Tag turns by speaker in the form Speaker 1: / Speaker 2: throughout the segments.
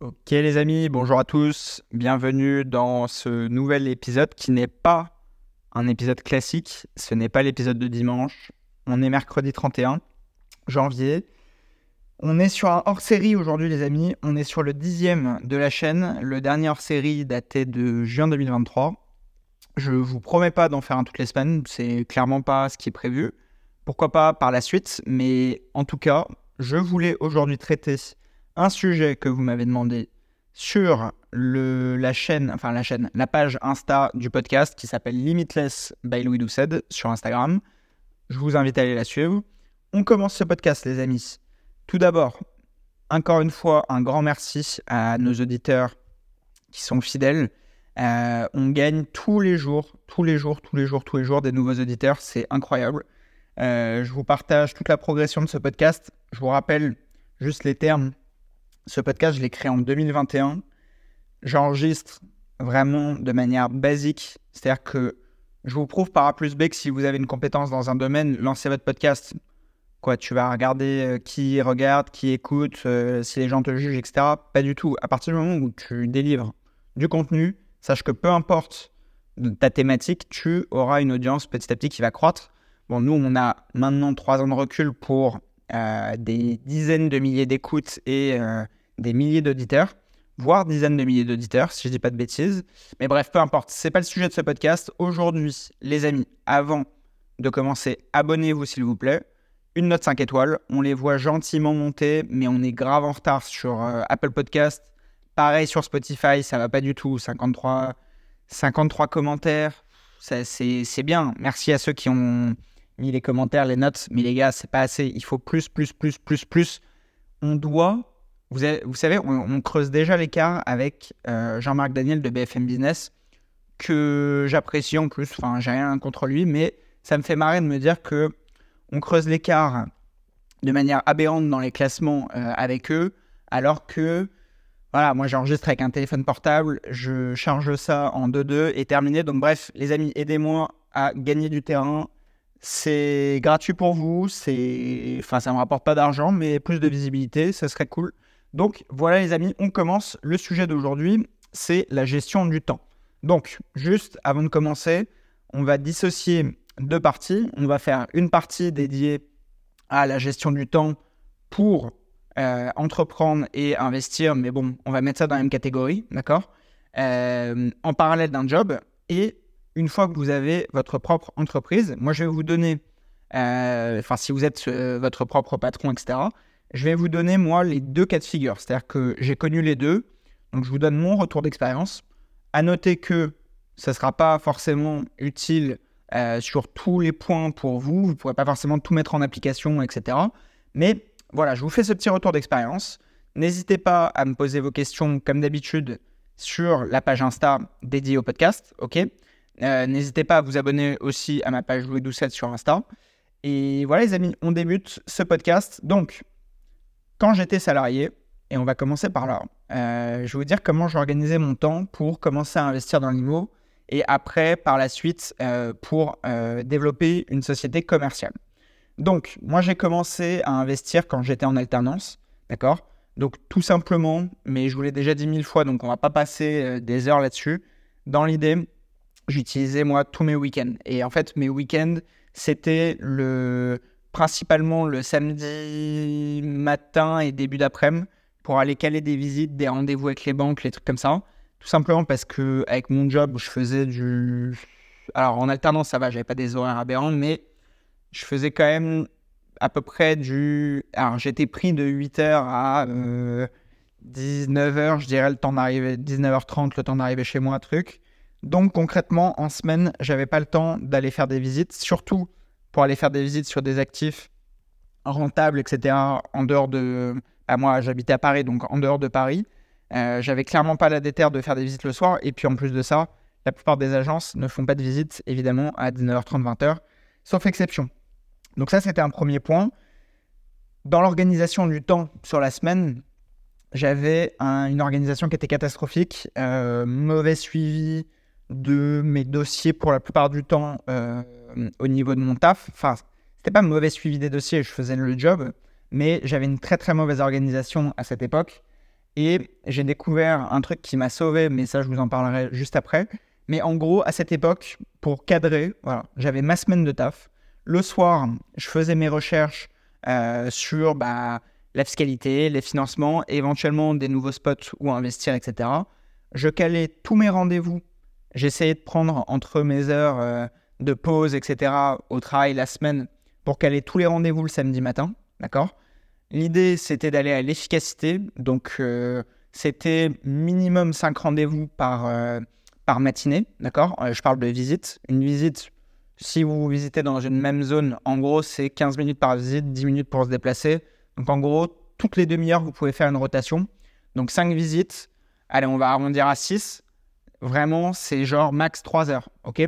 Speaker 1: Ok les amis, bonjour à tous, bienvenue dans ce nouvel épisode qui n'est pas un épisode classique, ce n'est pas l'épisode de dimanche, on est mercredi 31 janvier. On est sur un hors-série aujourd'hui les amis, on est sur le dixième de la chaîne, le dernier hors-série daté de juin 2023. Je vous promets pas d'en faire un toutes les semaines, c'est clairement pas ce qui est prévu. Pourquoi pas par la suite, mais en tout cas, je voulais aujourd'hui traiter un sujet que vous m'avez demandé sur la chaîne, enfin la chaîne, la page Insta du podcast qui s'appelle Limitless by Louis Doucet sur Instagram. Je vous invite à aller la suivre. On commence ce podcast, les amis. Tout d'abord, encore une fois, un grand merci à nos auditeurs qui sont fidèles. Euh, on gagne tous les jours, tous les jours, tous les jours, tous les jours des nouveaux auditeurs. C'est incroyable. Euh, je vous partage toute la progression de ce podcast. Je vous rappelle juste les termes ce podcast, je l'ai créé en 2021. J'enregistre vraiment de manière basique. C'est-à-dire que je vous prouve par A plus B que si vous avez une compétence dans un domaine, lancez votre podcast. Quoi, tu vas regarder euh, qui regarde, qui écoute, euh, si les gens te jugent, etc. Pas du tout. À partir du moment où tu délivres du contenu, sache que peu importe ta thématique, tu auras une audience petit à petit qui va croître. Bon, nous, on a maintenant trois ans de recul pour euh, des dizaines de milliers d'écoutes et des milliers d'auditeurs, voire dizaines de milliers d'auditeurs, si je dis pas de bêtises. Mais bref, peu importe, c'est pas le sujet de ce podcast. Aujourd'hui, les amis, avant de commencer, abonnez-vous s'il vous plaît. Une note 5 étoiles, on les voit gentiment monter, mais on est grave en retard sur euh, Apple Podcast. Pareil sur Spotify, ça va pas du tout. 53, 53 commentaires, c'est bien. Merci à ceux qui ont mis les commentaires, les notes, mais les gars, c'est pas assez. Il faut plus, plus, plus, plus, plus. On doit vous, savez, on, creuse déjà l'écart avec euh, Jean-Marc Daniel de BFM Business, que j'apprécie en plus. Enfin, j'ai rien contre lui, mais ça me fait marrer de me dire que on creuse l'écart de manière aberrante dans les classements euh, avec eux, alors que voilà, moi j'enregistre avec un téléphone portable, je charge ça en 2-2 et terminé. Donc bref, les amis, aidez-moi à gagner du terrain. C'est gratuit pour vous, c'est, enfin, ça me rapporte pas d'argent, mais plus de visibilité, ça serait cool. Donc voilà les amis, on commence. Le sujet d'aujourd'hui, c'est la gestion du temps. Donc juste avant de commencer, on va dissocier deux parties. On va faire une partie dédiée à la gestion du temps pour euh, entreprendre et investir, mais bon, on va mettre ça dans la même catégorie, d'accord? Euh, En parallèle d'un job. Et une fois que vous avez votre propre entreprise, moi je vais vous donner, euh, enfin si vous êtes votre propre patron, etc., je vais vous donner, moi, les deux cas de figure. C'est-à-dire que j'ai connu les deux. Donc, je vous donne mon retour d'expérience. À noter que ça ne sera pas forcément utile euh, sur tous les points pour vous. Vous ne pourrez pas forcément tout mettre en application, etc. Mais voilà, je vous fais ce petit retour d'expérience. N'hésitez pas à me poser vos questions, comme d'habitude, sur la page Insta dédiée au podcast. OK? Euh, N'hésitez pas à vous abonner aussi à ma page Louis Doucet sur Insta. Et voilà, les amis, on débute ce podcast. Donc, quand j'étais salarié, et on va commencer par là, euh, je vais vous dire comment j'organisais mon temps pour commencer à investir dans l'IMO et après, par la suite, euh, pour euh, développer une société commerciale. Donc, moi, j'ai commencé à investir quand j'étais en alternance, d'accord? Donc, tout simplement, mais je vous l'ai déjà dit mille fois, donc on va pas passer des heures là-dessus. Dans l'idée, j'utilisais moi tous mes week-ends. Et en fait, mes week-ends, c'était le principalement le samedi matin et début d'après-midi pour aller caler des visites, des rendez-vous avec les banques, les trucs comme ça. Tout simplement parce que avec mon job, je faisais du. Alors en alternance, ça va, j'avais pas des horaires aberrants, mais je faisais quand même à peu près du. Alors j'étais pris de 8h à 19h, euh, je dirais, le temps d'arriver, 19h30, le temps d'arriver chez moi, truc. Donc concrètement, en semaine, j'avais pas le temps d'aller faire des visites, surtout pour aller faire des visites sur des actifs rentables, etc. En dehors de. Bah, moi, j'habitais à Paris, donc en dehors de Paris. Euh, j'avais clairement pas la déterre de faire des visites le soir. Et puis en plus de ça, la plupart des agences ne font pas de visites, évidemment, à 19h30, 20h, sauf exception. Donc ça, c'était un premier point. Dans l'organisation du temps sur la semaine, j'avais une organisation qui était catastrophique, euh, mauvais suivi de mes dossiers pour la plupart du temps. Euh, au niveau de mon taf. Enfin, c'était pas mauvais suivi des dossiers, je faisais le job, mais j'avais une très très mauvaise organisation à cette époque. Et j'ai découvert un truc qui m'a sauvé, mais ça, je vous en parlerai juste après. Mais en gros, à cette époque, pour cadrer, voilà, j'avais ma semaine de taf. Le soir, je faisais mes recherches euh, sur bah, la fiscalité, les financements, éventuellement des nouveaux spots où investir, etc. Je calais tous mes rendez-vous. J'essayais de prendre entre mes heures euh, de pause, etc., au travail la semaine pour caler tous les rendez-vous le samedi matin. D'accord? L'idée, c'était d'aller à l'efficacité. Donc, euh, c'était minimum 5 rendez-vous par, euh, par matinée. D'accord? Je parle de visite. Une visite, si vous visitez dans une même zone, en gros, c'est 15 minutes par visite, 10 minutes pour se déplacer. Donc, en gros, toutes les demi-heures, vous pouvez faire une rotation. Donc, 5 visites. Allez, on va arrondir à 6. Vraiment, c'est genre max 3 heures. OK?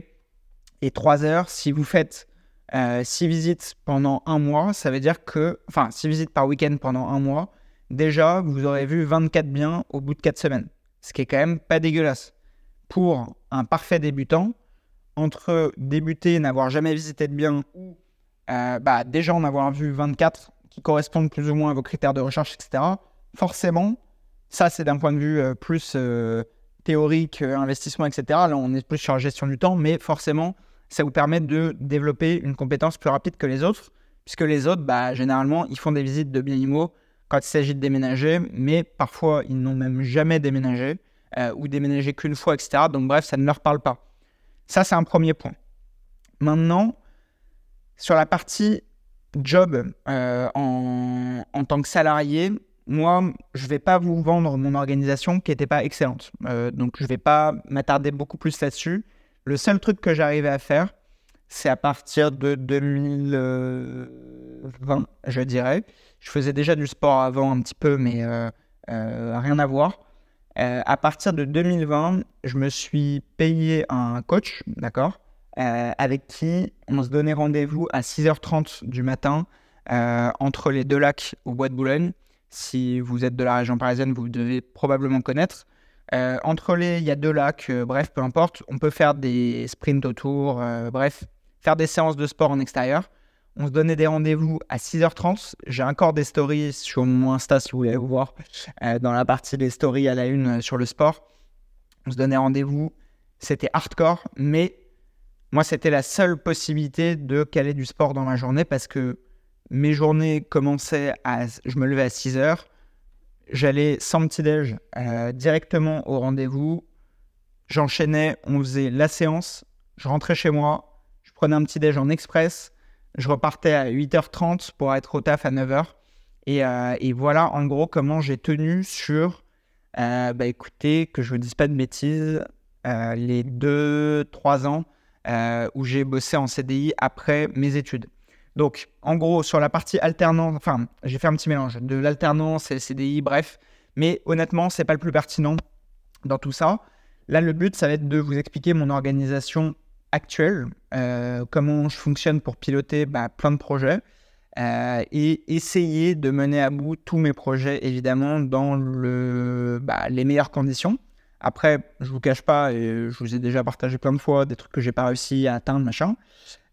Speaker 1: Et 3 heures, si vous faites 6 euh, visites pendant un mois, ça veut dire que, enfin, 6 visites par week-end pendant un mois, déjà, vous aurez vu 24 biens au bout de 4 semaines. Ce qui est quand même pas dégueulasse. Pour un parfait débutant, entre débuter, n'avoir jamais visité de biens, ou euh, bah, déjà en avoir vu 24 qui correspondent plus ou moins à vos critères de recherche, etc., forcément, ça c'est d'un point de vue euh, plus théorique, investissement, etc. Là, on est plus sur la gestion du temps, mais forcément, ça vous permet de développer une compétence plus rapide que les autres, puisque les autres, bah, généralement, ils font des visites de biens immo quand il s'agit de déménager, mais parfois, ils n'ont même jamais déménagé, euh, ou déménagé qu'une fois, etc. Donc bref, ça ne leur parle pas. Ça, c'est un premier point. Maintenant, sur la partie job euh, en, en, tant que salarié, moi, je ne vais pas vous vendre mon organisation qui n'était pas excellente. Euh, donc, je ne vais pas m'attarder beaucoup plus là-dessus. Le seul truc que j'arrivais à faire, c'est à partir de 2020, je dirais. Je faisais déjà du sport avant un petit peu, mais euh, euh, rien à voir. À partir de 2020, je me suis payé un coach, d'accord, avec qui on se donnait rendez-vous à 6h30 du matin entre les deux lacs au Bois de Boulogne. Si vous êtes de la région parisienne, vous devez probablement connaître. Euh, entre les, il y a deux lacs, euh, bref, peu importe. On peut faire des sprints autour, euh, bref, faire des séances de sport en extérieur. On se donnait des rendez-vous à 6h30. J'ai encore des stories sur mon Insta si vous voulez voir, dans la partie des stories à la une sur le sport. On se donnait rendez-vous. C'était hardcore, mais moi, c'était la seule possibilité de caler du sport dans ma journée parce que mes journées commençaient à. Je me levais à 6h J'allais sans petit-déj euh, directement au rendez-vous. J'enchaînais, on faisait la séance. Je rentrais chez moi. Je prenais un petit-déj en express. Je repartais à 8h30 pour être au taf à 9h. Euh, et, voilà en gros comment j'ai tenu sur, euh, bah écoutez, que je ne dise pas de bêtises, les 2-3 ans où j'ai bossé en CDI après mes études. Donc, en gros, sur la partie alternance, enfin, j'ai fait un petit mélange de l'alternance et le CDI, bref. Mais honnêtement, c'est pas le plus pertinent dans tout ça. Là, le but, ça va être de vous expliquer mon organisation actuelle, euh, comment je fonctionne pour piloter bah, plein de projets euh, et essayer de mener à bout tous mes projets, évidemment, dans bah, les meilleures conditions. Après, je vous cache pas, et je vous ai déjà partagé plein de fois des trucs que j'ai pas réussi à atteindre, machin.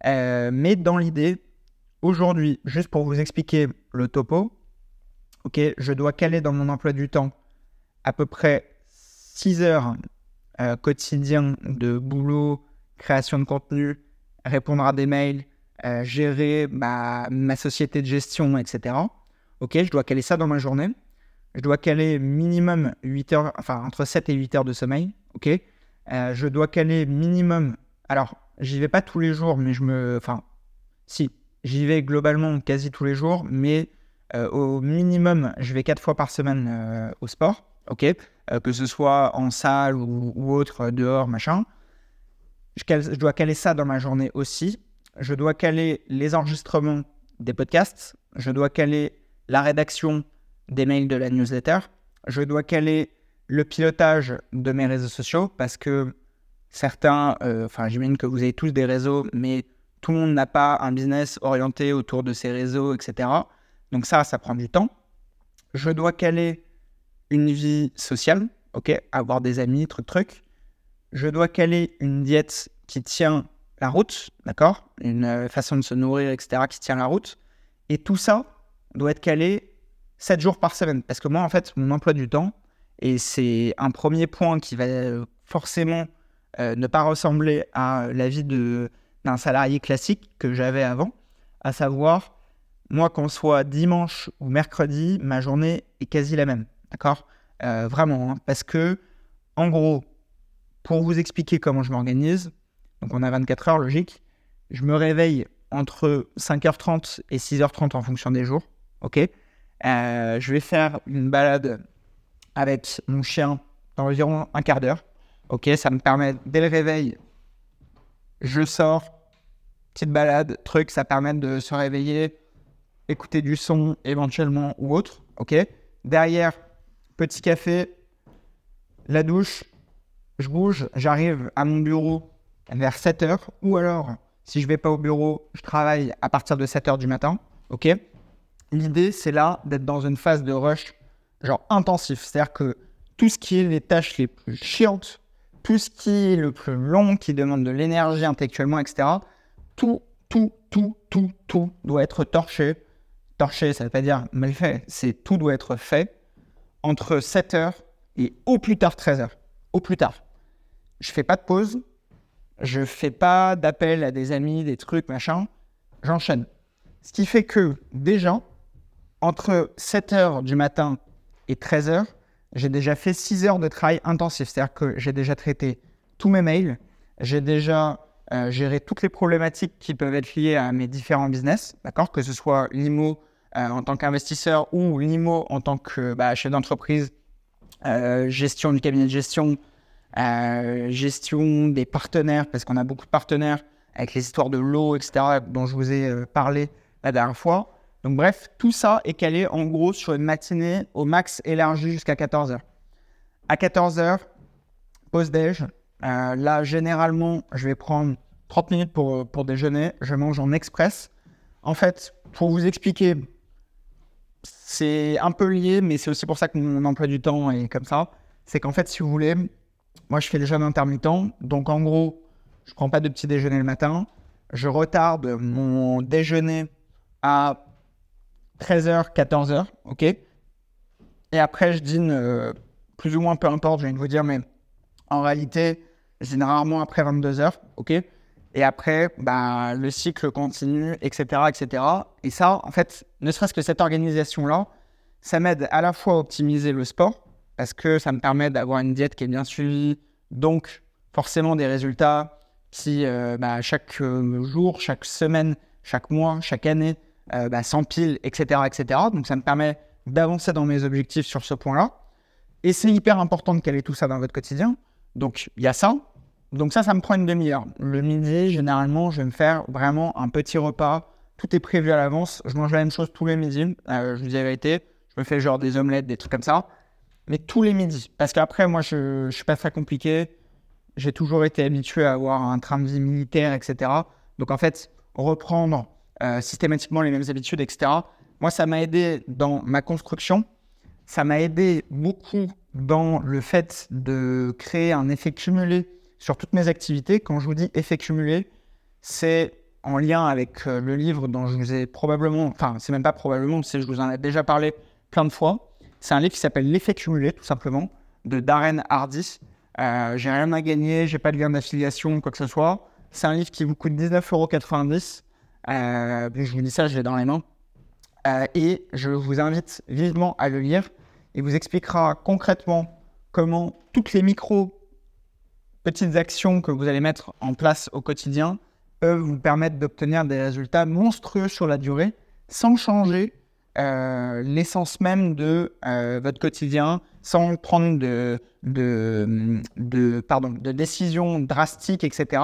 Speaker 1: Euh, mais dans l'idée, Aujourd'hui, juste pour vous expliquer le topo, je dois caler dans mon emploi du temps à peu près 6 heures euh, quotidien de boulot, création de contenu, répondre à des mails, euh, gérer ma, société de gestion, etc. Ok, je dois caler ça dans ma journée. Je dois caler minimum 8 heures, enfin entre 7 et 8 heures de sommeil. Euh, je dois caler minimum. Alors, j'y vais pas tous les jours, mais je me. Enfin, si, J'y vais globalement quasi tous les jours, mais euh, au minimum, je vais quatre fois par semaine euh, au sport, ok? Euh, Que ce soit en salle ou, autre, dehors, machin. Je, dois caler ça dans ma journée aussi. Je dois caler les enregistrements des podcasts. Je dois caler la rédaction des mails de la newsletter. Je dois caler le pilotage de mes réseaux sociaux parce que certains, enfin j'imagine que vous avez tous des réseaux, mais tout le monde n'a pas un business orienté autour de ses réseaux, etc. Donc ça, ça prend du temps. Je dois caler une vie sociale, ok, avoir des amis, truc, truc. Je dois caler une diète qui tient la route, d'accord Une euh, façon de se nourrir, etc., qui tient la route. Et tout ça doit être calé 7 jours par semaine. Parce que moi, en fait, mon emploi du temps, Et c'est un premier point qui va forcément ne pas ressembler à la vie d'un salarié classique que j'avais avant, à savoir, moi, qu'on soit dimanche ou mercredi, ma journée est quasi la même. D'accord? Vraiment, hein, parce que, en gros, pour vous expliquer comment je m'organise, donc on a 24 heures, logique, je me réveille entre 5h30 et 6h30 en fonction des jours. Ok? Euh, je vais faire une balade avec mon chien d'environ un quart d'heure. Ok, ça me permet dès le réveil, je sors, petite balade, truc, ça permet de se réveiller, écouter du son éventuellement ou autre. Ok. Derrière, petit café, la douche, je bouge, j'arrive à mon bureau vers 7 h ou alors si je vais pas au bureau, je travaille à partir de 7 heures du matin. OK L'idée, c'est là d'être dans une phase de rush, genre intensif. C'est-à-dire que tout ce qui est les tâches les plus chiantes, tout ce qui est le plus long, qui demande de l'énergie intellectuellement, etc., tout, tout, tout, tout, tout doit être torché. Torché, ça ne veut pas dire mal fait, c'est tout doit être fait entre 7 heures et au plus tard 13 heures. Au plus tard. Je fais pas de pause, je fais pas d'appel à des amis, des trucs, machin. J'enchaîne. Ce qui fait que déjà, entre 7 h du matin et 13 h j'ai déjà fait 6 heures de travail intensif. C'est-à-dire que j'ai déjà traité tous mes mails, j'ai déjà euh, géré toutes les problématiques qui peuvent être liées à mes différents business, d'accord Que ce soit l'IMO euh, en tant qu'investisseur ou l'IMO en tant que bah, chef d'entreprise, euh, gestion du cabinet de gestion, gestion des partenaires, parce qu'on a beaucoup de partenaires avec les histoires de l'eau, etc., dont je vous ai parlé la dernière fois. Donc bref, tout ça est calé en gros sur une matinée au max élargie jusqu'à 14h. À 14h, pause déj. Euh, là, généralement, je vais prendre 30 minutes pour, pour déjeuner. Je mange en express. En fait, pour vous expliquer, c'est un peu lié, mais c'est aussi pour ça que mon emploi du temps est comme ça. C'est qu'en fait, si vous voulez, moi, je fais le jeûne intermittent. Donc, en gros, je prends pas de petit déjeuner le matin. Je retarde mon déjeuner à 13h, 14h. OK? Et après, je dîne euh, plus ou moins, peu importe, je viens de vous dire, mais en réalité, rarement après 22h. OK? Et après, bah, le cycle continue, etc., etc. Et ça, en fait, ne serait-ce que cette organisation-là, ça m'aide à la fois à optimiser le sport, parce que ça me permet d'avoir une diète qui est bien suivie, donc forcément des résultats qui, euh, bah, chaque euh, jour, chaque semaine, chaque mois, chaque année, euh, bah, s'empilent, etc., etc. Donc ça me permet d'avancer dans mes objectifs sur ce point-là. Et c'est hyper important de caler tout ça dans votre quotidien. Donc il y a ça. Donc ça, ça me prend une demi-heure. Le midi, généralement, je vais me faire vraiment un petit repas. Tout est prévu à l'avance. Je mange la même chose tous les midis. je vous dis la vérité. Je me fais genre des omelettes, des trucs comme ça mais tous les midis. Parce qu'après, moi, je ne suis pas très compliqué. J'ai toujours été habitué à avoir un train de vie militaire, etc. Donc, en fait, reprendre euh, systématiquement les mêmes habitudes, etc. Moi, ça m'a aidé dans ma construction. Ça m'a aidé beaucoup dans le fait de créer un effet cumulé sur toutes mes activités. Quand je vous dis effet cumulé, c'est en lien avec euh, le livre dont je vous ai probablement, enfin, c'est même pas probablement, c'est je vous en ai déjà parlé plein de fois. C'est un livre qui s'appelle L'effet cumulé, tout simplement, de Darren Hardy. Euh, j'ai rien à gagner, j'ai pas de lien d'affiliation, quoi que ce soit. C'est un livre qui vous coûte 19,90€. Euh, je vous dis ça, je l'ai dans les mains. Euh, et je vous invite vivement à le lire. Il vous expliquera concrètement comment toutes les micro petites actions que vous allez mettre en place au quotidien peuvent vous permettre d'obtenir des résultats monstrueux sur la durée sans changer euh, l'essence même de euh, votre quotidien sans prendre de, de, pardon, de décisions drastiques, etc.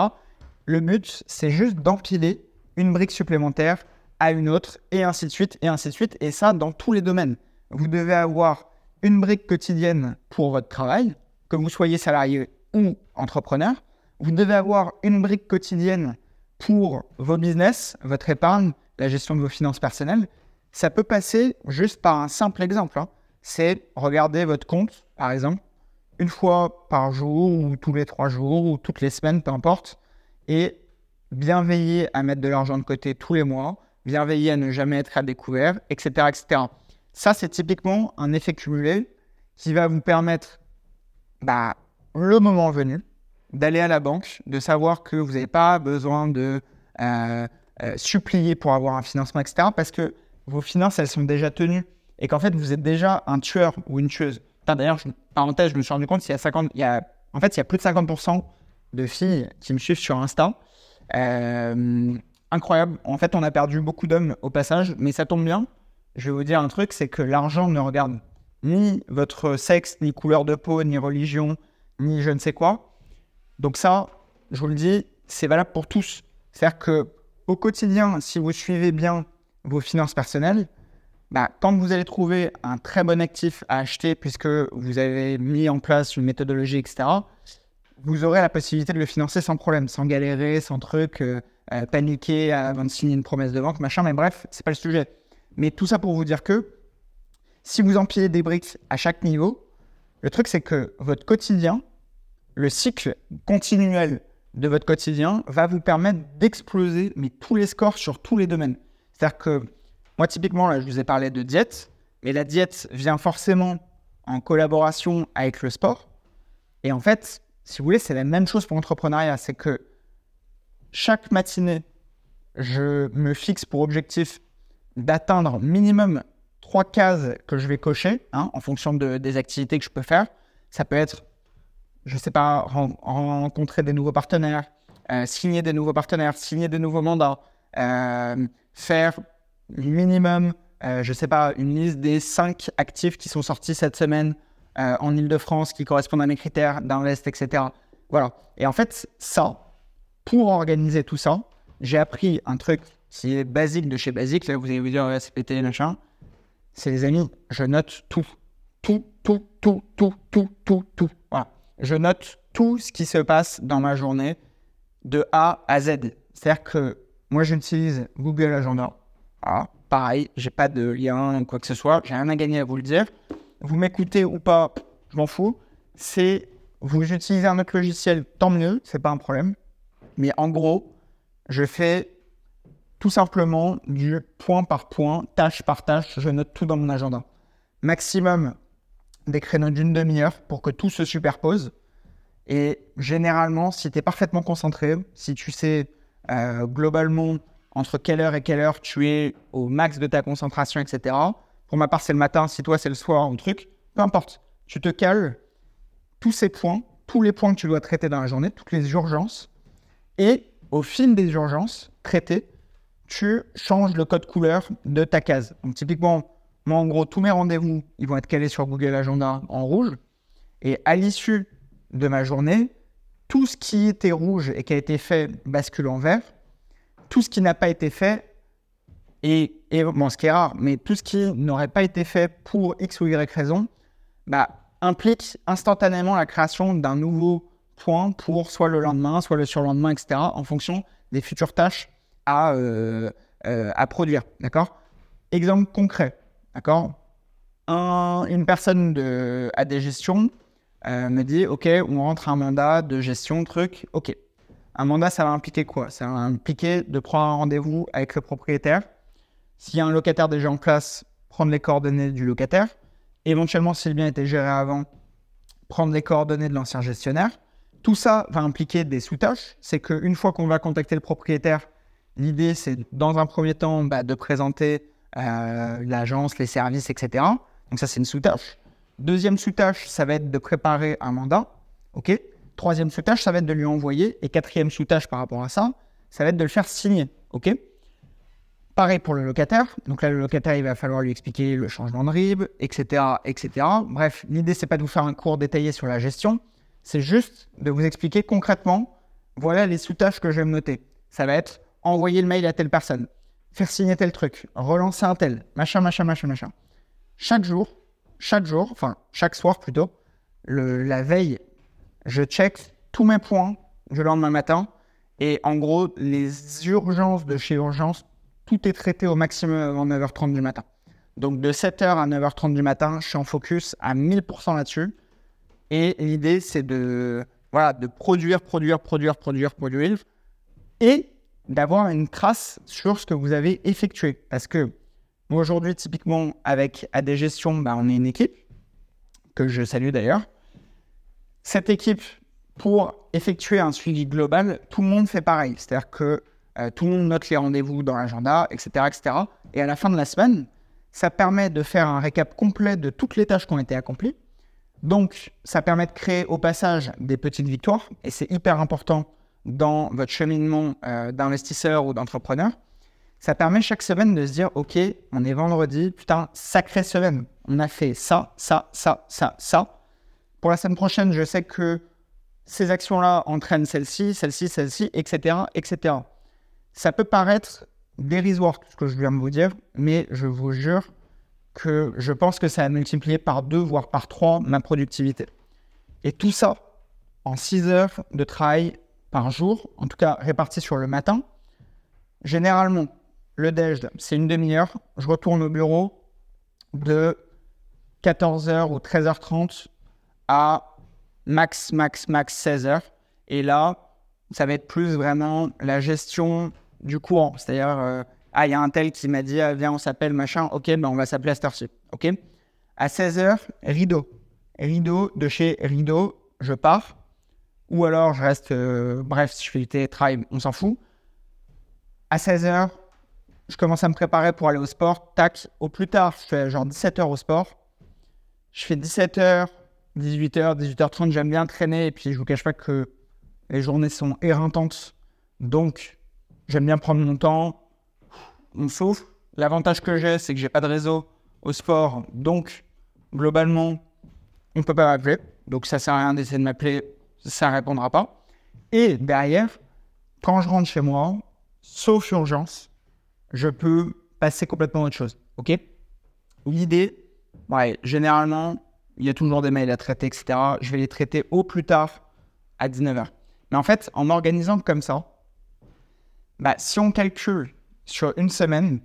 Speaker 1: Le but, c'est juste d'empiler une brique supplémentaire à une autre, et ainsi de suite, et ainsi de suite, et ça dans tous les domaines. Vous devez avoir une brique quotidienne pour votre travail, que vous soyez salarié ou entrepreneur. Vous devez avoir une brique quotidienne pour vos business, votre épargne, la gestion de vos finances personnelles. Ça peut passer juste par un simple exemple. Hein. C'est regarder votre compte, par exemple, une fois par jour ou tous les trois jours ou toutes les semaines, peu importe, et bien veiller à mettre de l'argent de côté tous les mois, veiller à ne jamais être à découvert, etc. etc. Ça, c'est typiquement un effet cumulé qui va vous permettre, bah, le moment venu, d'aller à la banque, de savoir que vous n'avez pas besoin de euh, euh, supplier pour avoir un financement, etc. Parce que vos finances, elles sont déjà tenues et qu'en fait, vous êtes déjà un tueur ou une tueuse. D'ailleurs, parenthèse, je me suis rendu compte, il y a 50, il y a, en fait, il y a plus de 50% de filles qui me suivent sur Insta. Euh, incroyable. En fait, on a perdu beaucoup d'hommes au passage, mais ça tombe bien. Je vais vous dire un truc, c'est que l'argent ne regarde ni votre sexe, ni couleur de peau, ni religion, ni je ne sais quoi. Donc ça, je vous le dis, c'est valable pour tous. C'est-à-dire que au quotidien, si vous suivez bien vos finances personnelles, bah, quand vous allez trouver un très bon actif à acheter puisque vous avez mis en place une méthodologie, etc., vous aurez la possibilité de le financer sans problème, sans galérer, sans truc, euh, euh, paniquer avant de signer une promesse de vente, machin. Mais bref, c'est pas le sujet. Mais tout ça pour vous dire que si vous empilez des briques à chaque niveau, le truc c'est que votre quotidien, le cycle continuel de votre quotidien va vous permettre d'exploser tous les scores sur tous les domaines. C'est-à-dire que moi, typiquement, là, je vous ai parlé de diète, mais la diète vient forcément en collaboration avec le sport. Et en fait, si vous voulez, c'est la même chose pour l'entrepreneuriat. C'est que chaque matinée, je me fixe pour objectif d'atteindre minimum trois cases que je vais cocher hein, en fonction de, des activités que je peux faire. Ça peut être je ne sais pas, rencontrer des nouveaux partenaires, euh, signer des nouveaux partenaires, signer des nouveaux mandats, euh, faire minimum, euh, je ne sais pas, une liste des cinq actifs qui sont sortis cette semaine en Ile-de-France qui correspondent à mes critères d'invest, etc. Voilà. Et en fait, ça, pour organiser tout ça, j'ai appris un truc qui est basique de chez Basique. Là, vous allez vous dire, ouais, c'est pété, machin. C'est les amis, je note tout. Tout, tout, tout, tout, tout, tout, tout. Voilà je note tout ce qui se passe dans ma journée de A à Z. C'est-à-dire que moi, j'utilise Google Agenda. Ah, pareil, j'ai pas de lien, quoi que ce soit. J'ai rien à gagner à vous le dire. Vous m'écoutez ou pas, je m'en fous. C'est vous utilisez un autre logiciel, tant mieux, c'est pas un problème. Mais en gros, je fais tout simplement du point par point, tâche par tâche. Je note tout dans mon agenda. Maximum des créneaux d'une demi-heure pour que tout se superpose. Et généralement, si tu es parfaitement concentré, si tu sais euh, globalement entre quelle heure et quelle heure tu es au max de ta concentration, etc. Pour ma part, c'est le matin, si toi, c'est le soir ou truc, peu importe. Tu te cales tous ces points, tous les points que tu dois traiter dans la journée, toutes les urgences. Et au fil des urgences traitées, tu changes le code couleur de ta case. Donc, typiquement, moi, en gros, tous mes rendez-vous, ils vont être calés sur Google Agenda en rouge. Et à l'issue de ma journée, tout ce qui était rouge et qui a été fait bascule en vert. Tout ce qui n'a pas été fait, et, bon, ce qui est rare, mais tout ce qui n'aurait pas été fait pour X ou Y raison, bah, implique instantanément la création d'un nouveau point pour soit le lendemain, soit le surlendemain, etc., en fonction des futures tâches à, euh, euh, à produire. D'accord? Exemple concret. D'accord? Une personne à des gestions euh, me dit Ok, on rentre un mandat de gestion, truc. Ok. Un mandat, ça va impliquer quoi? Ça va impliquer de prendre un rendez-vous avec le propriétaire. S'il y a un locataire déjà en place, prendre les coordonnées du locataire. Éventuellement, si le bien était géré avant, prendre les coordonnées de l'ancien gestionnaire. Tout ça va impliquer des sous-tâches. C'est qu'une fois qu'on va contacter le propriétaire, l'idée, c'est dans un premier temps bah, de présenter euh, l'agence, les services, etc. Donc ça, c'est une sous-tâche. Deuxième sous-tâche, ça va être de préparer un mandat. OK? Troisième sous-tâche, ça va être de lui envoyer. Et quatrième sous-tâche par rapport à ça, ça va être de le faire signer. OK? Pareil pour le locataire. Donc là, le locataire, il va falloir lui expliquer le changement de RIB, etc., etc. Bref, l'idée, c'est pas de vous faire un cours détaillé sur la gestion. C'est juste de vous expliquer concrètement, voilà les sous-tâches que je vais me noter. Ça va être envoyer le mail à telle personne, faire signer tel truc, relancer un tel, machin, machin, machin, machin. Chaque jour, chaque jour, enfin chaque soir plutôt, le, la veille, je check tous mes points du lendemain matin. Et en gros, les urgences de chez Urgence, tout est traité au maximum avant 9h30 du matin. Donc de 7h à 9h30 du matin, je suis en focus à 1000% là-dessus. Et l'idée, c'est de, voilà, de produire, produire, produire, produire, produire. Et d'avoir une trace sur ce que vous avez effectué. Parce que aujourd'hui, typiquement, avec AD Gestion, bah, on est une équipe. que je salue d'ailleurs. Cette équipe, pour effectuer un suivi global, tout le monde fait pareil. C'est-à-dire que euh, tout le monde note les rendez-vous dans l'agenda, etc., etc. Et à la fin de la semaine, ça permet de faire un récap complet de toutes les tâches qui ont été accomplies. Donc, ça permet de créer au passage des petites victoires. Et c'est hyper important dans votre cheminement euh, d'investisseur ou d'entrepreneur. Ça permet chaque semaine de se dire, OK, on est vendredi, putain, sacrée semaine. On a fait ça, ça, ça, ça, ça. Pour la semaine prochaine, je sais que ces actions-là entraînent celle-ci, celle-ci, celle-ci, etc., etc. Ça peut paraître dérisoire, ce que je viens de vous dire, mais je vous jure que je pense que ça a multiplié par deux, voire par trois, ma productivité. Et tout ça en 6 heures de travail par jour, en tout cas réparti sur le matin. Généralement, le déj, c'est une demi-heure. Je retourne au bureau de 14h ou 13h30 à max, max, max 16h. Et là, ça va être plus vraiment la gestion du courant. C'est-à-dire, euh, ah, il y a un tel qui m'a dit, ah, viens, on s'appelle machin. Ok, ben on va s'appeler à cette Ok? À 16h, rideau. Rideau de chez Rideau, je pars. Ou alors, je reste, euh, bref, si je fais du télétravail, on s'en fout. À 16h, je commence à me préparer pour aller au sport. Tac, au plus tard, je fais genre 17h au sport. Je fais 17h, 18h, 18h30, j'aime bien traîner. Et puis, je vous cache pas que les journées sont éreintantes. Donc, j'aime bien prendre mon temps. On souffle. L'avantage que j'ai, c'est que j'ai pas de réseau au sport. Donc, globalement, on peut pas m'appeler. Donc, ça sert à rien d'essayer de m'appeler. Ça répondra pas. Et derrière, quand je rentre chez moi, sauf urgence, je peux passer complètement à autre chose. OK? L'idée, ouais, généralement, il y a toujours des mails à traiter, etc. Je vais les traiter au plus tard à 19h. Mais en fait, en organisant comme ça, bah, si on calcule sur une semaine,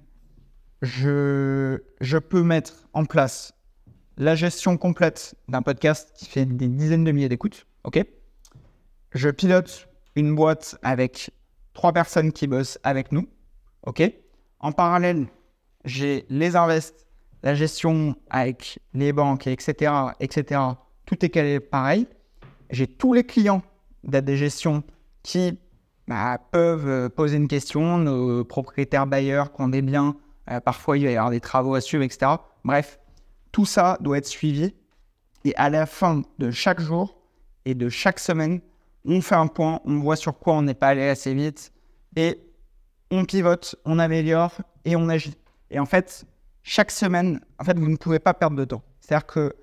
Speaker 1: je, je peux mettre en place la gestion complète d'un podcast qui fait des dizaines de milliers d'écoutes. OK? Je pilote une boîte avec trois personnes qui bossent avec nous. OK? En parallèle, j'ai les invests, la gestion avec les banques, etc., etc. Tout est calé pareil. J'ai tous les clients d'aide gestion qui bah, peuvent euh, poser une question, nos propriétaires bailleurs qui ont des biens, euh, parfois il va y avoir des travaux à suivre, etc. Bref, tout ça doit être suivi. Et à la fin de chaque jour et de chaque semaine, on fait un point, on voit sur quoi on n'est pas allé assez vite et on pivote, on améliore et on agit. Et en fait, chaque semaine, en fait, vous ne pouvez pas perdre de temps. C'est-à-dire que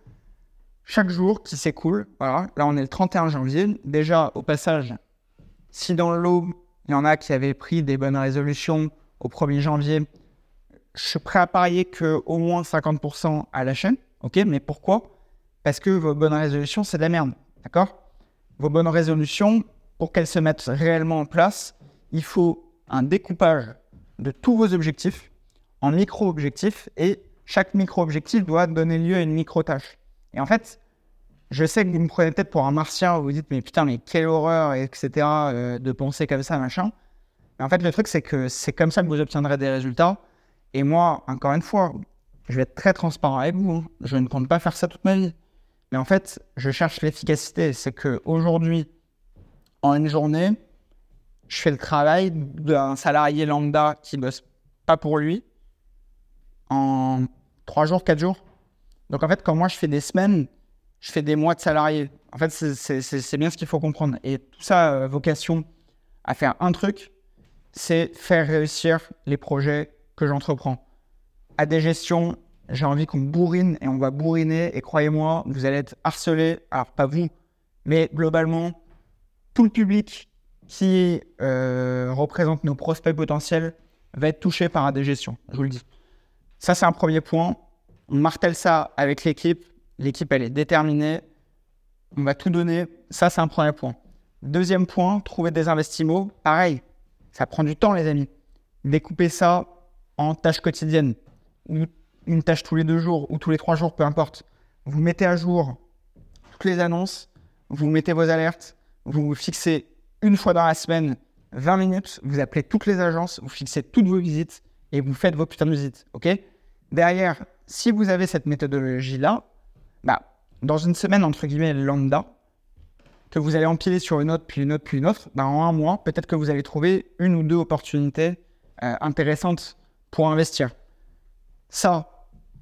Speaker 1: chaque jour qui s'écoule, voilà, là on est le 31 janvier, déjà au passage, si dans l'eau, il y en a qui avaient pris des bonnes résolutions au 1er janvier, je suis prêt à parier que au moins 50% à la chaîne, ok Mais pourquoi? Parce que vos bonnes résolutions, c'est de la merde, d'accord? Vos bonnes résolutions, pour qu'elles se mettent réellement en place, il faut un découpage de tous vos objectifs en micro-objectifs et chaque micro-objectif doit donner lieu à une micro-tâche. Et en fait, je sais que vous me prenez peut-être pour un martien, vous vous dites, mais putain, mais quelle horreur, etc., euh, de penser comme ça, machin. Mais en fait, le truc, c'est que c'est comme ça que vous obtiendrez des résultats. Et moi, encore une fois, je vais être très transparent avec vous. Hein. Je ne compte pas faire ça toute ma vie. Mais en fait, je cherche l'efficacité. C'est qu'aujourd'hui, en une journée, je fais le travail d'un salarié lambda qui bosse pas pour lui en trois jours, quatre jours. Donc en fait, quand moi je fais des semaines, je fais des mois de salarié. En fait, c'est bien ce qu'il faut comprendre. Et tout ça, euh, vocation à faire un truc, c'est faire réussir les projets que j'entreprends. À des gestions, j'ai envie qu'on bourrine et on va bourriner. Et croyez-moi, vous allez être harcelé. Alors, pas vous, mais globalement, tout le public qui euh, représente nos prospects potentiels va être touché par des gestions. Je vous le dis. Ça, c'est un premier point. On martèle ça avec l'équipe L'équipe, elle est déterminée. On va tout donner. Ça, c'est un premier point. Deuxième point, trouver des investissements. Pareil, ça prend du temps, les amis. Découper ça en tâches quotidiennes. Ou une tâche tous les deux jours ou tous les trois jours, peu importe. Vous mettez à jour toutes les annonces. Vous mettez vos alertes. Vous vous fixez une fois dans la semaine 20 minutes. Vous appelez toutes les agences. Vous fixez toutes vos visites et vous faites vos putains de visites. OK? Derrière, si vous avez cette méthodologie-là, bah, dans une semaine, entre guillemets, lambda, que vous allez empiler sur une autre, puis une autre, puis une autre, ben, en un mois, peut-être que vous allez trouver une ou deux opportunités euh, intéressantes pour investir. Ça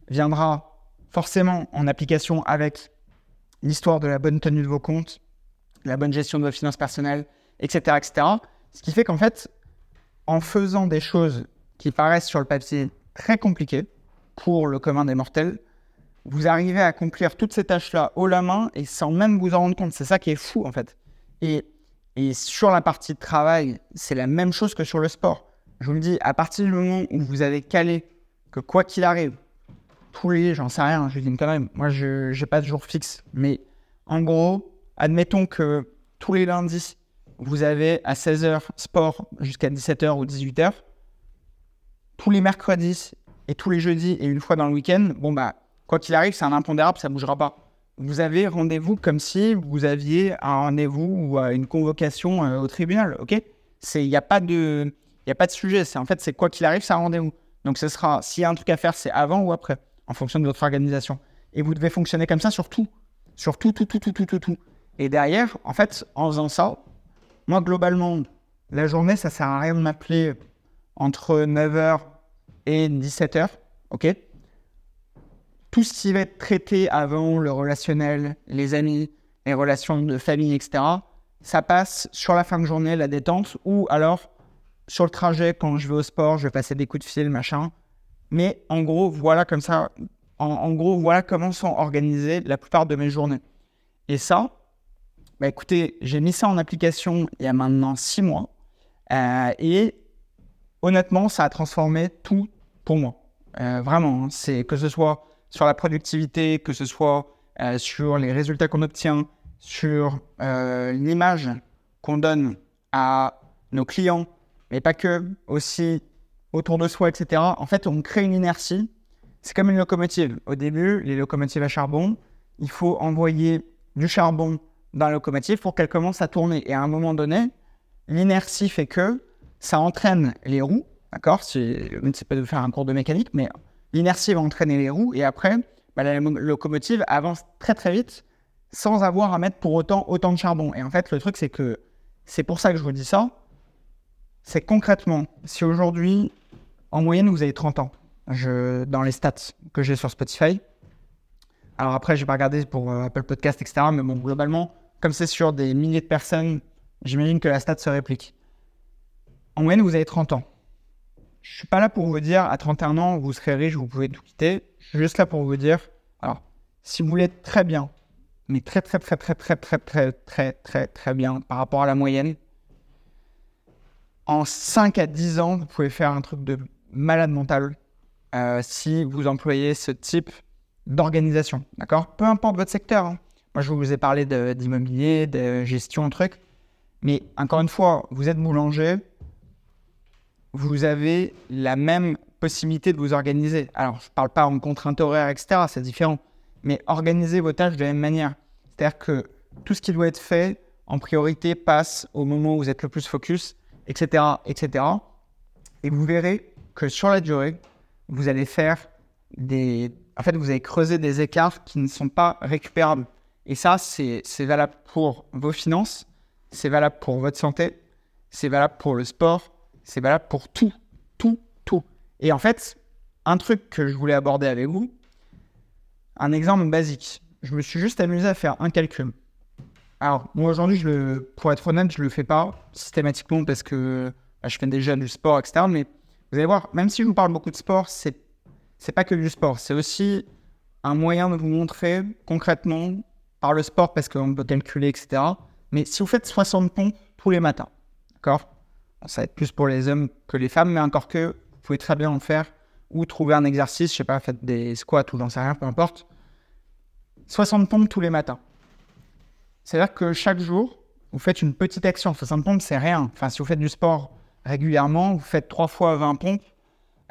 Speaker 1: viendra forcément en application avec l'histoire de la bonne tenue de vos comptes, la bonne gestion de vos finances personnelles, etc. etc. Ce qui fait qu'en fait, en faisant des choses qui paraissent sur le papier très compliquées pour le commun des mortels, vous arrivez à accomplir toutes ces tâches-là haut la main et sans même vous en rendre compte. C'est ça qui est fou en fait. Et, et sur la partie de travail, c'est la même chose que sur le sport. Je vous le dis, à partir du moment où vous avez calé que quoi qu'il arrive, tous les, j'en sais rien, je dis quand même, moi je n'ai pas de jour fixe, mais en gros, admettons que tous les lundis, vous avez à 16h sport jusqu'à 17h ou 18h. Tous les mercredis et tous les jeudis et une fois dans le week-end, bon bah quoi qu'il arrive, c'est un impondérable, ça ne bougera pas. Vous avez rendez-vous comme si vous aviez un rendez-vous ou une convocation euh, au tribunal, ok? Il n'y a, pas de, a pas de sujet, en fait, c'est quoi qu'il arrive, c'est un rendez-vous. Donc ce sera, s'il y a un truc à faire, c'est avant ou après, en fonction de votre organisation. Et vous devez fonctionner comme ça sur tout. Sur tout, tout, tout, tout, tout, tout, tout. Et derrière, en fait, en faisant ça, moi, globalement, la journée, ça sert à rien de m'appeler entre 9h et 17h, ok? Tout ce qui va être traité avant, le relationnel, les amis, les relations de famille, etc., ça passe sur la fin de journée, la détente, ou alors sur le trajet, quand je vais au sport, je vais passer des coups de fil, machin. Mais en gros, voilà comme ça, en, gros, voilà comment sont organisées la plupart de mes journées. Et ça, bah écoutez, j'ai mis ça en application il y a maintenant six mois. Euh, et honnêtement, ça a transformé tout pour moi. Euh, vraiment, hein. c'est que ce soit sur la productivité, que ce soit euh, sur les résultats qu'on obtient, sur euh, l'image qu'on donne à nos clients, mais pas que, aussi autour de soi, etc. En fait, on crée une inertie. C'est comme une locomotive. Au début, les locomotives à charbon, il faut envoyer du charbon dans la locomotive pour qu'elle commence à tourner. Et à un moment donné, l'inertie fait que ça entraîne les roues, d'accord? Sais pas de faire un cours de mécanique, mais l'inertie va entraîner les roues et après, bah, la locomotive avance très très vite sans avoir à mettre pour autant autant de charbon. Et en fait, le truc, c'est que c'est pour ça que je vous dis ça. C'est concrètement, si aujourd'hui, en moyenne, vous avez 30 ans, dans les stats que j'ai sur Spotify, alors après, je vais pas regarder pour euh, Apple Podcast, etc. Mais bon, globalement, comme c'est sur des milliers de personnes, j'imagine que la stat se réplique. En moyenne, vous avez 30 ans. Je suis pas là pour vous dire à 31 ans, vous serez riche, vous pouvez tout quitter. Je suis juste là pour vous dire, alors, si vous voulez très bien, mais très, très, très, très, très, très, très, très, très, très bien par rapport à la moyenne, en 5 à 10 ans, vous pouvez faire un truc de malade mental euh, si vous employez ce type d'organisation. D'accord? Peu importe votre secteur. Hein. Moi, je vous ai parlé d'immobilier, de, gestion, truc. Mais encore une fois, vous êtes boulanger, vous avez la même possibilité de vous organiser. Alors, je ne parle pas en contrainte horaire, etc., c'est différent. Mais organisez vos tâches de la même manière. C'est-à-dire que tout ce qui doit être fait, en priorité, passe au moment où vous êtes le plus focus, etc., etc. Et vous verrez que sur la durée, vous allez faire des... En fait, vous allez creuser des écarts qui ne sont pas récupérables. Et ça, c'est valable pour vos finances, c'est valable pour votre santé, c'est valable pour le sport, c'est valable pour tout, tout, tout. Et en fait, un truc que je voulais aborder avec vous, un exemple basique. Je me suis juste amusé à faire un calcul. Alors, moi aujourd'hui, pour être honnête, je le fais pas systématiquement parce que bah, je fais déjà du sport, etc. Mais vous allez voir, même si je vous parle beaucoup de sport, c'est c'est pas que du sport, c'est aussi un moyen de vous montrer concrètement par le sport parce qu'on peut calculer, etc. Mais si vous faites 60 pompes tous les matins, d'accord? Ça va être plus pour les hommes que les femmes, mais encore que, vous pouvez très bien en faire ou trouver un exercice, je sais pas, faites des squats ou j'en sais rien, peu importe. 60 pompes tous les matins. C'est-à-dire que chaque jour, vous faites une petite action. 60 pompes, c'est rien. Enfin, si vous faites du sport régulièrement, vous faites 3 fois 20 pompes.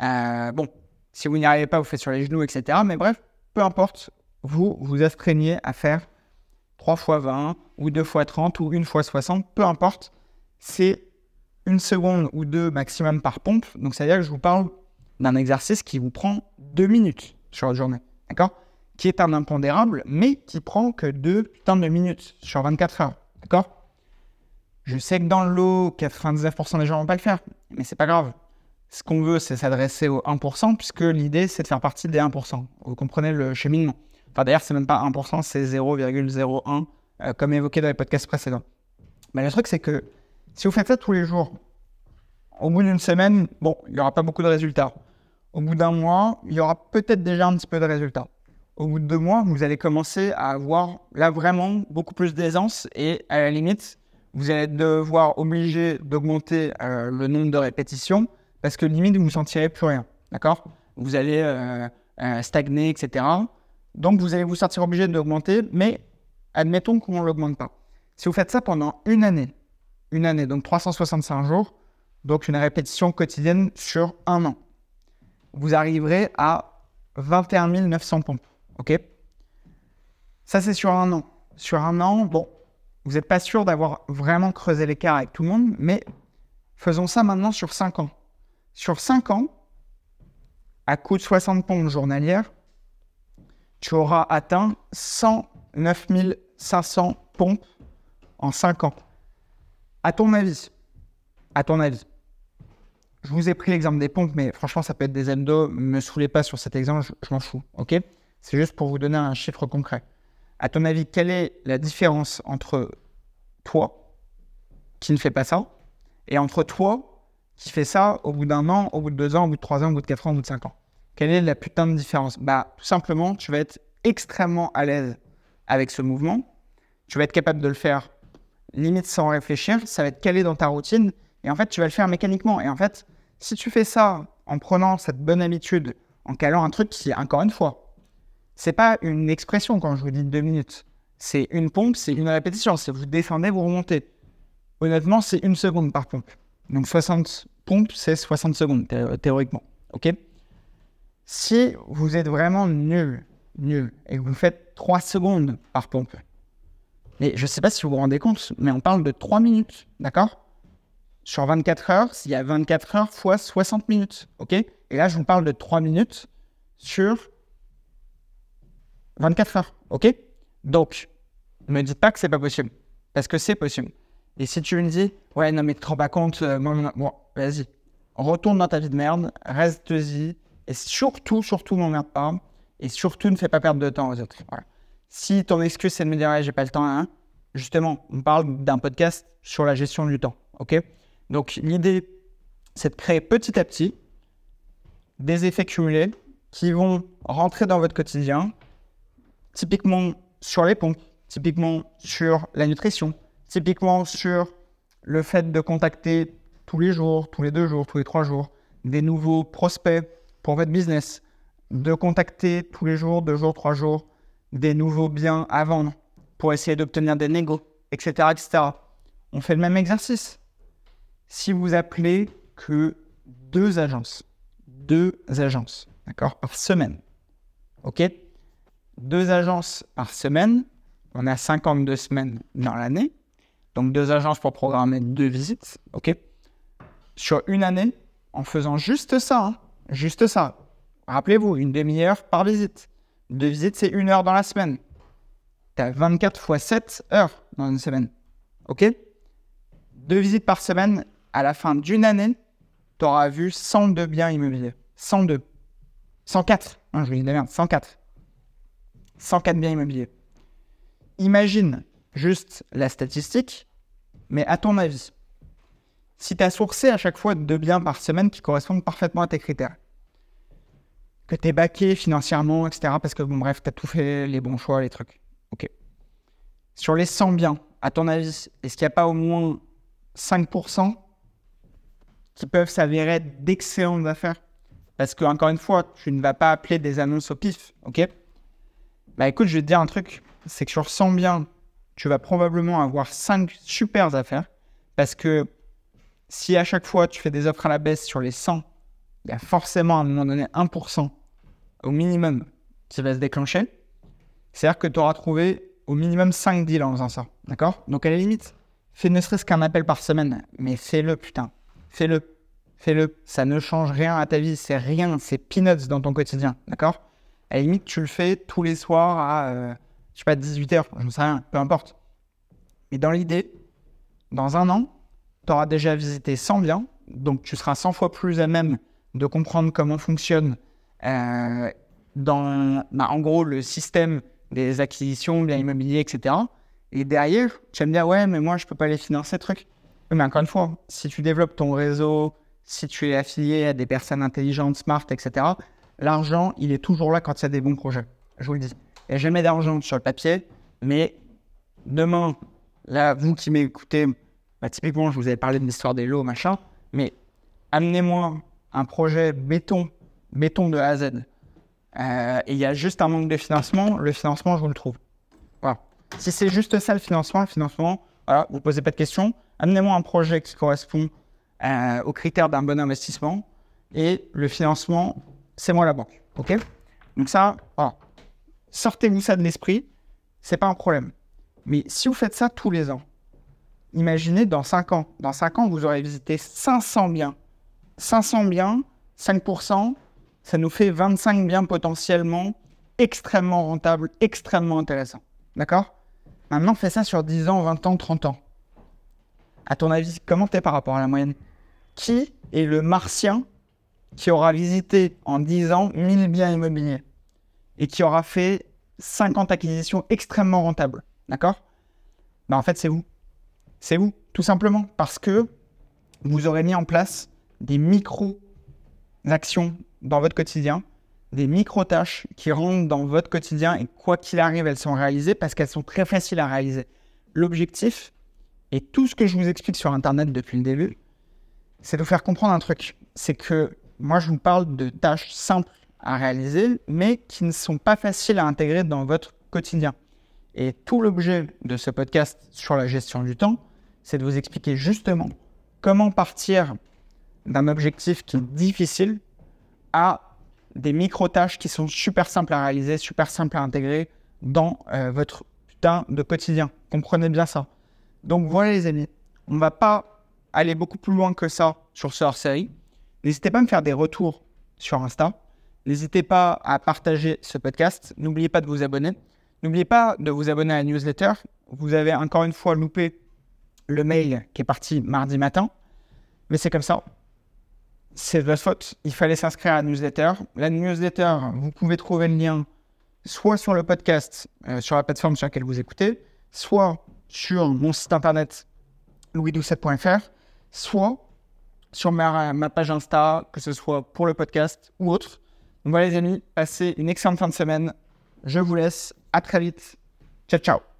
Speaker 1: Euh, bon, si vous n'y arrivez pas, vous faites sur les genoux, etc. Mais bref, peu importe, vous vous astreignez à faire 3 fois 20 ou 2 fois 30 ou 1 fois 60, peu importe. C'est une seconde ou deux maximum par pompe. Donc, c'est-à-dire que je vous parle d'un exercice qui vous prend deux minutes sur la journée. D'accord? Qui est un impondérable, mais qui prend que 2 putains de minutes sur 24 heures. D'accord? Je sais que dans le lot, 99% des gens vont pas le faire, mais c'est pas grave. Ce qu'on veut, c'est s'adresser aux 1%, puisque l'idée, c'est de faire partie des 1%. Vous comprenez le cheminement? Enfin, d'ailleurs, c'est même pas 1%, c'est 0,01, euh, comme évoqué dans les podcasts précédents. Mais le truc, c'est que si vous faites ça tous les jours, au bout d'une semaine, bon, il n'y aura pas beaucoup de résultats. Au bout d'un mois, il y aura peut-être déjà un petit peu de résultats. Au bout de deux mois, vous allez commencer à avoir là vraiment beaucoup plus d'aisance et à la limite, vous allez devoir obligé d'augmenter euh, le nombre de répétitions parce que limite, vous ne sentirez plus rien. D'accord? Vous allez euh, euh, stagner, etc. Donc, vous allez vous sentir obligé d'augmenter, mais admettons qu'on ne l'augmente pas. Si vous faites ça pendant une année, une année, donc 365 jours, donc une répétition quotidienne sur un an, vous arriverez à 21 900 pompes. OK? Ça, c'est sur un an. Sur un an, bon, vous n'êtes pas sûr d'avoir vraiment creusé l'écart avec tout le monde, mais faisons ça maintenant sur 5 ans. Sur 5 ans, à coût de 60 pompes journalières, tu auras atteint 109 500 pompes en 5 ans. À ton avis, à ton avis, je vous ai pris l'exemple des pompes, mais franchement, ça peut être des endo. Me saoulez pas sur cet exemple, je, m'en fous. Ok? C'est juste pour vous donner un chiffre concret. À ton avis, quelle est la différence entre toi, qui ne fais pas ça, et entre toi, qui fais ça au bout d'un an, au bout de deux ans, au bout de trois ans, au bout de quatre ans, au bout de cinq ans? Quelle est la putain de différence? Bah, tout simplement, tu vas être extrêmement à l'aise avec ce mouvement. Tu vas être capable de le faire limite sans réfléchir. Ça va être calé dans ta routine. Et en fait, tu vas le faire mécaniquement. Et en fait, si tu fais ça en prenant cette bonne habitude, en calant un truc qui, encore une fois, c'est pas une expression quand je vous dis deux minutes. C'est une pompe, c'est une répétition. C'est vous descendez, vous remontez. Honnêtement, c'est une seconde par pompe. Donc 60 pompes, c'est 60 secondes, théoriquement. OK? Si vous êtes vraiment nul, nul, et que vous faites 3 secondes par pompe, mais je ne sais pas si vous vous rendez compte, mais on parle de 3 minutes, d'accord? Sur 24 heures, s'il y a 24 heures fois 60 minutes. OK? Et là, je vous parle de 3 minutes sur 24 heures. OK? Donc, ne me dites pas que c'est pas possible. Parce que c'est possible. Et si tu me dis, ouais, non, mais tu te rends pas compte, euh, bon, vas-y. Retourne dans ta vie de merde, reste-y. Et surtout, surtout, m'emmerde pas. Et surtout, ne fais pas perdre de temps aux autres. Si ton excuse, c'est de me dire, j'ai pas le temps, hein, justement, on parle d'un podcast sur la gestion du temps. Donc l'idée, c'est de créer petit à petit des effets cumulés qui vont rentrer dans votre quotidien, typiquement sur les pompes, typiquement sur la nutrition, typiquement sur le fait de contacter tous les jours, tous les deux jours, tous les trois jours, des nouveaux prospects pour votre business, de contacter tous les jours, deux jours, trois jours, des nouveaux biens à vendre pour essayer d'obtenir des négos, etc.. On fait le même exercice. Si vous appelez que deux agences, deux agences, d'accord, par semaine, ok Deux agences par semaine, on a 52 semaines dans l'année, donc deux agences pour programmer deux visites, ok Sur une année, en faisant juste ça, hein, juste ça, rappelez-vous, une demi-heure par visite. Deux visites, c'est une heure dans la semaine. Tu as 24 fois 7 heures dans une semaine, ok? Deux visites par semaine, à la fin d'une année, tu auras vu 102 biens immobiliers. 102. 104. Hein, je vous dis de merde. 104. 104 biens immobiliers. Imagine juste la statistique, mais à ton avis, si tu as sourcé à chaque fois deux biens par semaine qui correspondent parfaitement à tes critères, que tu es baqué financièrement, etc., parce que, bon, bref, tu as tout fait, les bons choix, les trucs. OK. Sur les 100 biens, à ton avis, est-ce qu'il n'y a pas au moins 5% qui peuvent s'avérer d'excellentes affaires. Parce que, encore une fois, tu ne vas pas appeler des annonces au pif, ok? Bah écoute, je vais te dire un truc, c'est que sur 100 biens, tu vas probablement avoir 5 super affaires. Parce que si à chaque fois tu fais des offres à la baisse sur les 100, il y a forcément à un moment donné 1% au minimum qui va se déclencher. C'est-à-dire que tu auras trouvé au minimum 5 deals en faisant ça. D'accord? Donc à la limite, fais ne serait-ce qu'un appel par semaine, mais fais-le, putain fais-le. Fais-le. Ça ne change rien à ta vie. C'est rien. C'est peanuts dans ton quotidien. D'accord? À la limite, tu le fais tous les soirs à, euh, je sais pas, 18h, je ne sais rien, peu importe. Mais dans l'idée, dans un an, tu auras déjà visité 100 biens, donc tu seras 100 fois plus à même de comprendre comment fonctionne euh, dans, bah, en gros, le système des acquisitions, biens immobiliers, etc. Et derrière, tu vas me dire, ouais, mais moi, je peux pas les financer, truc. Mais encore une fois, si tu développes ton réseau, si tu es affilié à des personnes intelligentes, smart, etc., l'argent, il est toujours là quand il y a des bons projets. Je vous le dis. Il n'y a jamais d'argent sur le papier, mais demain, là, vous qui m'écoutez, bah, typiquement, je vous avais parlé de l'histoire des lots, machin, mais amenez-moi un projet béton, béton de A à Z. Euh, et il y a juste un manque de financement, le financement, je vous le trouve. Voilà. Si c'est juste ça le financement, le financement, voilà, vous ne posez pas de questions. Amenez-moi un projet qui correspond euh, aux critères d'un bon investissement et le financement, c'est moi la banque. OK? Donc ça, sortez-vous ça de l'esprit, c'est pas un problème. Mais si vous faites ça tous les ans, imaginez dans 5 ans. Dans 5 ans, vous aurez visité 500 biens. 500 biens, 5%, ça nous fait 25 biens potentiellement extrêmement rentables, extrêmement intéressants. D'accord? Maintenant, fais ça sur 10 ans, 20 ans, 30 ans. À ton avis, comment t'es par rapport à la moyenne? Qui est le martien qui aura visité en 10 ans 1000 biens immobiliers et qui aura fait 50 acquisitions extrêmement rentables? D'accord? Ben, En fait, c'est vous. C'est vous, tout simplement, parce que vous aurez mis en place des micro-actions dans votre quotidien, des micro-tâches qui rentrent dans votre quotidien et quoi qu'il arrive, elles sont réalisées parce qu'elles sont très faciles à réaliser. L'objectif, et tout ce que je vous explique sur Internet depuis le début, c'est de vous faire comprendre un truc. C'est que moi, je vous parle de tâches simples à réaliser, mais qui ne sont pas faciles à intégrer dans votre quotidien. Et tout l'objet de ce podcast sur la gestion du temps, c'est de vous expliquer justement comment partir d'un objectif qui est difficile à des micro-tâches qui sont super simples à réaliser, super simples à intégrer dans euh, votre putain de quotidien. Comprenez bien ça. Donc voilà les amis, on ne va pas aller beaucoup plus loin que ça sur ce hors-série. N'hésitez pas à me faire des retours sur Insta. N'hésitez pas à partager ce podcast. N'oubliez pas de vous abonner. N'oubliez pas de vous abonner à la newsletter. Vous avez encore une fois loupé le mail qui est parti mardi matin. Mais c'est comme ça. C'est de votre faute. Il fallait s'inscrire à la newsletter. La newsletter, vous pouvez trouver le lien soit sur le podcast, euh, sur la plateforme sur laquelle vous écoutez, soit sur mon site internet louisdoucet.fr, soit sur ma, ma, page Insta, que ce soit pour le podcast ou autre. Donc voilà les amis, passez une excellente fin de semaine. Je vous laisse. À très vite. Ciao, ciao.